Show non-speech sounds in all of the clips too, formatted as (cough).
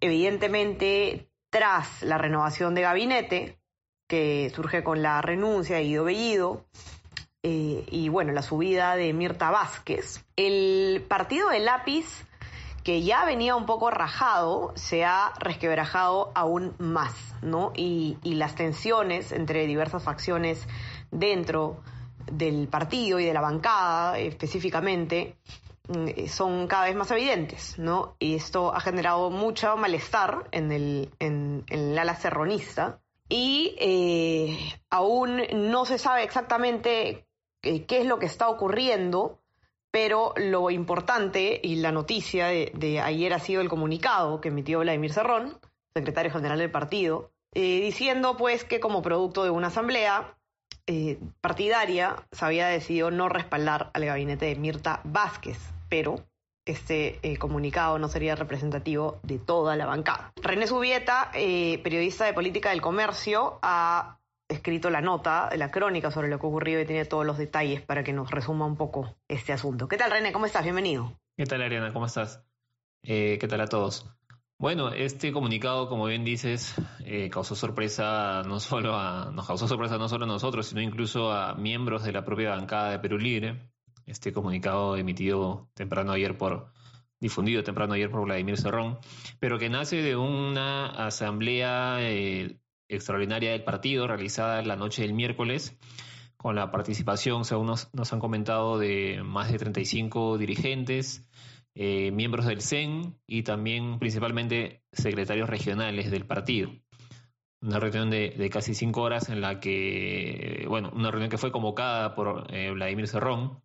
evidentemente tras la renovación de gabinete, que surge con la renuncia de Guido Bellido, eh, y bueno, la subida de Mirta Vázquez, el partido de lápiz que ya venía un poco rajado, se ha resquebrajado aún más, ¿no? Y, y las tensiones entre diversas facciones dentro del partido y de la bancada específicamente mm, son cada vez más evidentes, ¿no? Y esto ha generado mucho malestar en el, en, ala serronista y eh, aún no se sabe exactamente eh, qué es lo que está ocurriendo, pero lo importante y la noticia de, ayer ha sido el comunicado que emitió Vladimir Cerrón, secretario general del partido, eh, diciendo pues que como producto de una asamblea eh, partidaria se había decidido no respaldar al gabinete de Mirta Vázquez, pero este eh, comunicado no sería representativo de toda la bancada. René Subieta, eh, periodista de política del comercio, ha escrito la nota, la crónica sobre lo que ha ocurrido y tiene todos los detalles para que nos resuma un poco este asunto. ¿Qué tal, René? ¿Cómo estás? Bienvenido. ¿Qué tal, Ariana? ¿Cómo estás? Eh, ¿Qué tal a todos? Bueno, este comunicado, como bien dices, eh, causó sorpresa no solo a, nos causó sorpresa no solo a nosotros, sino incluso a miembros de la propia bancada de Perú Libre. Este comunicado emitido temprano ayer por, difundido temprano ayer por Vladimir Cerrón, pero que nace de una asamblea eh, extraordinaria del partido realizada la noche del miércoles, con la participación, según nos, nos han comentado, de más de 35 dirigentes, eh, miembros del CEN y también principalmente secretarios regionales del partido. Una reunión de, casi cinco horas en la que, bueno, una reunión que fue convocada por eh, Vladimir Cerrón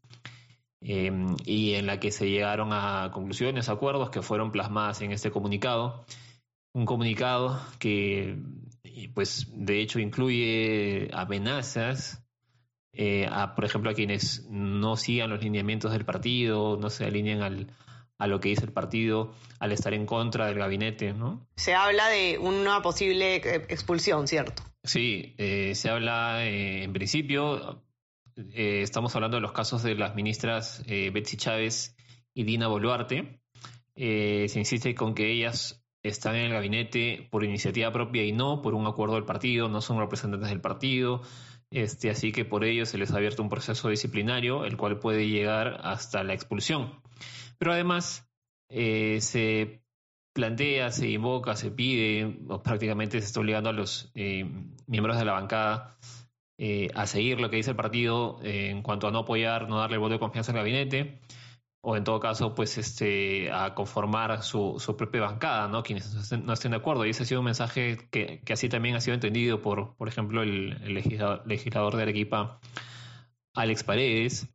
eh, y en la que se llegaron a conclusiones, acuerdos que fueron plasmadas en este comunicado. Un comunicado que, pues, de hecho incluye amenazas eh, a, por ejemplo, a quienes no sigan los lineamientos del partido, no se alineen al, a lo que dice el partido al estar en contra del gabinete, ¿no? Se habla de una posible eh, expulsión, ¿cierto? Sí, eh, se habla eh, en principio, eh, estamos hablando de los casos de las ministras Betsy Chávez y Dina Boluarte. Se insiste con que ellas están en el gabinete por iniciativa propia y no por un acuerdo del partido, no son representantes del partido, este, así que por ello se les ha abierto un proceso disciplinario, el cual puede llegar hasta la expulsión. Pero además eh, se plantea, se invoca, se pide, o prácticamente se está obligando a los eh, miembros de la bancada eh, a seguir lo que dice el partido eh, en cuanto a no apoyar, no darle el voto de confianza al gabinete, o en todo caso, pues este, a conformar su, su propia bancada, ¿no? Quienes no estén, de acuerdo. Y ese ha sido un mensaje que, que así también ha sido entendido por, por ejemplo, el, legislador, legislador de Arequipa, Alex Paredes,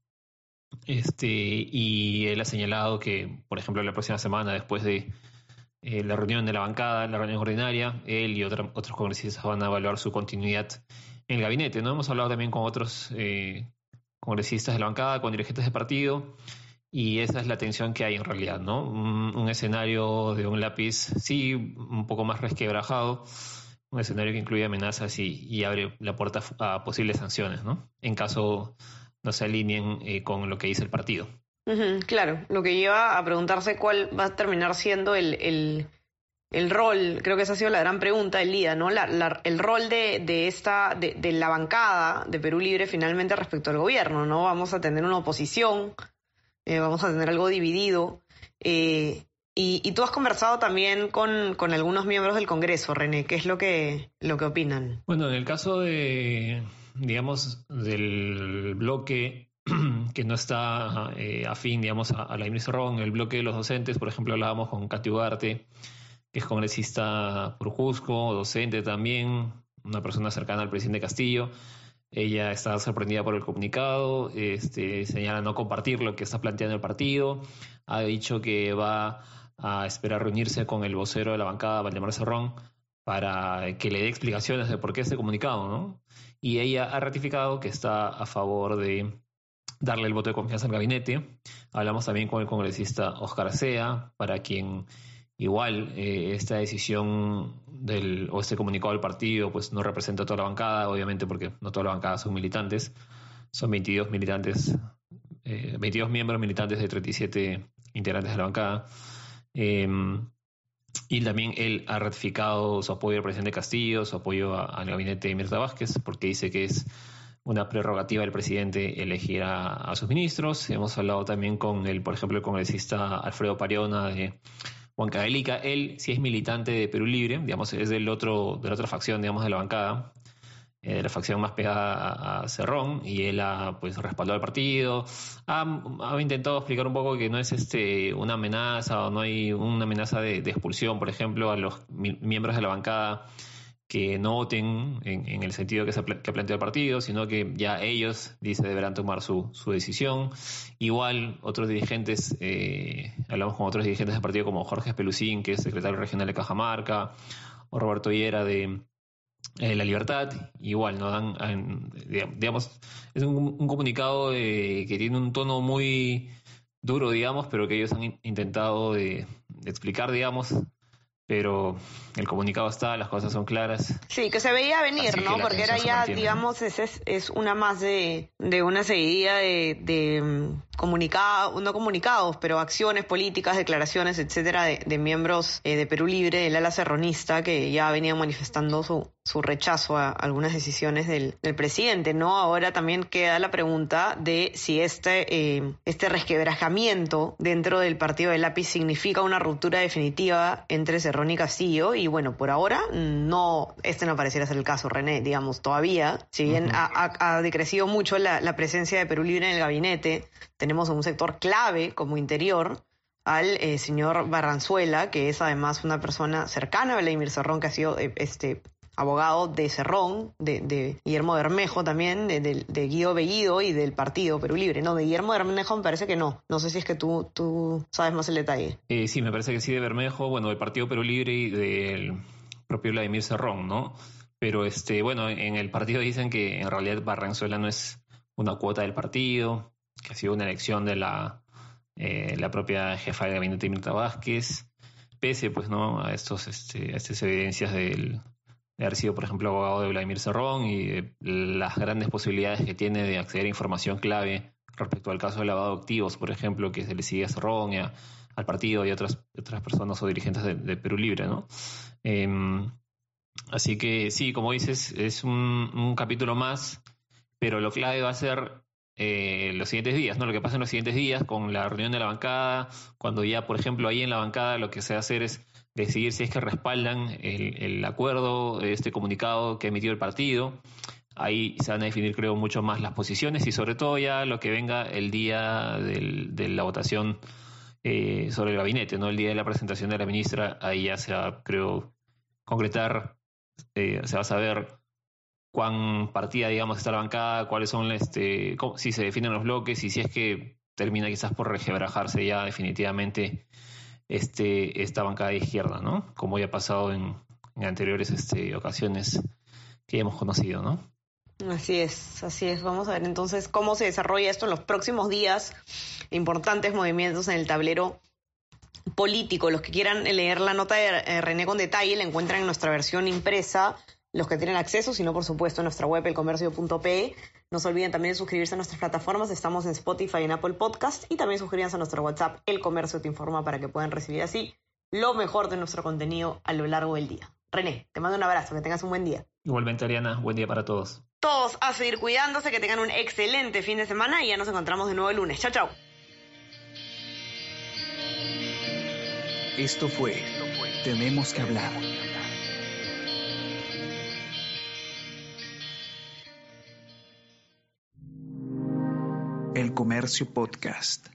este, y él ha señalado que, por ejemplo, la próxima semana, después de eh, la reunión de la bancada, la reunión ordinaria, él y otros congresistas van a evaluar su continuidad en el gabinete. ¿no? Hemos hablado también con otros eh, congresistas de la bancada, con dirigentes de partido, y esa es la tensión que hay en realidad. ¿no? Un, escenario de un lápiz, sí, un poco más resquebrajado, un escenario que incluye amenazas y, y abre la puerta a posibles sanciones, ¿no? En caso no se alineen eh, con lo que dice el partido. Claro, lo que lleva a preguntarse cuál va a terminar siendo el, el, el rol, creo que esa ha sido la gran pregunta del día, ¿no? La, la, el rol de, de esta, de, de, la bancada de Perú Libre finalmente respecto al gobierno, ¿no? Vamos a tener una oposición, eh, vamos a tener algo dividido. Eh, y, y, tú has conversado también con, con, algunos miembros del Congreso, René, ¿qué es lo que, lo que opinan? Bueno, en el caso de, digamos, del bloque (clears throat) que no está eh, afín, digamos, a, la Cerrón, el bloque de los docentes, por ejemplo, hablábamos con Katy Ugarte, que es congresista por Jusco, docente también, una persona cercana al presidente Castillo. Ella está sorprendida por el comunicado, este, señala no compartir lo que está planteando el partido, ha dicho que va a esperar reunirse con el vocero de la bancada, Valdemar Cerrón, para que le dé explicaciones de por qué este comunicado, ¿no? Y ella ha ratificado que está a favor de darle el voto de confianza al gabinete. Hablamos también con el congresista Oscar Sea, para quien igual eh, esta decisión del, o este comunicado del partido pues no representa a toda la bancada, obviamente porque no toda la bancada son militantes, son 22 militantes, 22 eh, miembros militantes de 37 integrantes de la bancada. Em, y también él ha ratificado su apoyo al presidente Castillo, su apoyo al gabinete de Mirta Vázquez, porque dice que es una prerrogativa del presidente elegir a, sus ministros. Hemos hablado también con el, por ejemplo, el congresista Alfredo Pariona de Huancavelica. Él sí es militante de Perú Libre, digamos, es del otro, de la otra facción, digamos, de la bancada. Eh, la facción más pegada a, Cerrón y él ha pues respaldado al partido ha, intentado explicar un poco que no es este una amenaza o no hay una amenaza de, expulsión por ejemplo a los miembros de la bancada que no voten en, el sentido que, se, que ha planteado el partido, sino que ya ellos, dice, deberán tomar su, su decisión. Igual otros dirigentes, eh, hablamos con otros dirigentes del partido como Jorge Espelucín, que es secretario regional de Cajamarca, o Roberto Hiera de, eh, la libertad, igual, ¿no? Dan, digamos, es un, comunicado que tiene un tono muy duro, digamos, pero que ellos han intentado de, explicar, digamos, pero el comunicado está, las cosas son claras. Sí, que se veía venir, ¿no? Porque era ya, digamos, es, es, una más de, de una seguidilla de, de mm, comunicados, no comunicados, pero acciones políticas, declaraciones, etcétera, de, de miembros eh, de Perú Libre, el ala serronista, que ya venían manifestando su, su rechazo a algunas decisiones del, del, presidente, ¿no? Ahora también queda la pregunta de si este, eh, este resquebrajamiento dentro del partido del lápiz significa una ruptura definitiva entre Cerrón y Castillo, y bueno, por ahora no, este no pareciera ser el caso, René, digamos, todavía, si bien ha, ha, decrecido mucho la, la, presencia de Perú Libre en el gabinete, tenemos un sector clave como interior, al eh, señor Barranzuela, que es además una persona cercana a Vladimir Cerrón, que ha sido eh, este abogado de Cerrón, de, Guillermo Bermejo también, de, Guido Bellido y del partido Perú Libre. No, de Guillermo Bermejo me parece que no. No sé si es que tú, tú sabes más el detalle. Eh, sí, me parece que sí de Bermejo, bueno, del partido Perú Libre y del propio Vladimir Cerrón, ¿no? Pero este, bueno, en el partido dicen que en realidad Barranzuela no es una cuota del partido, que ha sido una elección de la, eh, la propia jefa de gabinete Mirta Vázquez, pese pues no a estos este, estas evidencias de haber sido, por ejemplo, abogado de Vladimir Cerrón y las grandes posibilidades que tiene de acceder a información clave respecto al caso de lavado de activos, por ejemplo, que se le sigue a Cerrón al partido y a otras, otras personas o dirigentes de, Perú Libre, ¿no? Em, así que sí, como dices, es un, capítulo más, pero lo clave va a ser eh, los siguientes días, ¿no? Lo que pasa en los siguientes días con la reunión de la bancada, cuando ya, por ejemplo, ahí en la bancada lo que se va a hacer es decidir si es que respaldan el, el acuerdo, este comunicado que emitió el partido. Ahí se van a definir, creo, mucho más las posiciones y sobre todo ya lo que venga el día de la votación eh, sobre el gabinete, ¿no? El día de la presentación de la ministra, ahí ya se va, creo, concretar, eh, se va a saber cuán partida, digamos, está la bancada, cuáles son, este, si se definen los bloques y si es que termina quizás por regebrajarse ya definitivamente este, esta bancada de izquierda, ¿no? Como ya ha pasado en, anteriores este, ocasiones que hemos conocido, ¿no? Así es, así es. Vamos a ver entonces cómo se desarrolla esto en los próximos días. Importantes movimientos en el tablero político. Los que quieran leer la nota de eh, René con detalle la encuentran en nuestra versión impresa los que tienen acceso, sino por supuesto en nuestra web elcomercio.pe. No se olviden también de suscribirse a nuestras plataformas, estamos en Spotify y en Apple Podcast y también suscríbanse a nuestro WhatsApp, El Comercio te informa para que puedan recibir así lo mejor de nuestro contenido a lo largo del día. René, te mando un abrazo, que tengas un buen día. Igualmente, Ariana, buen día para todos. Todos a seguir cuidándose, que tengan un excelente fin de semana y ya nos encontramos de nuevo el lunes. Chao, chao. Esto fue Tenemos que hablar Comercio Podcast.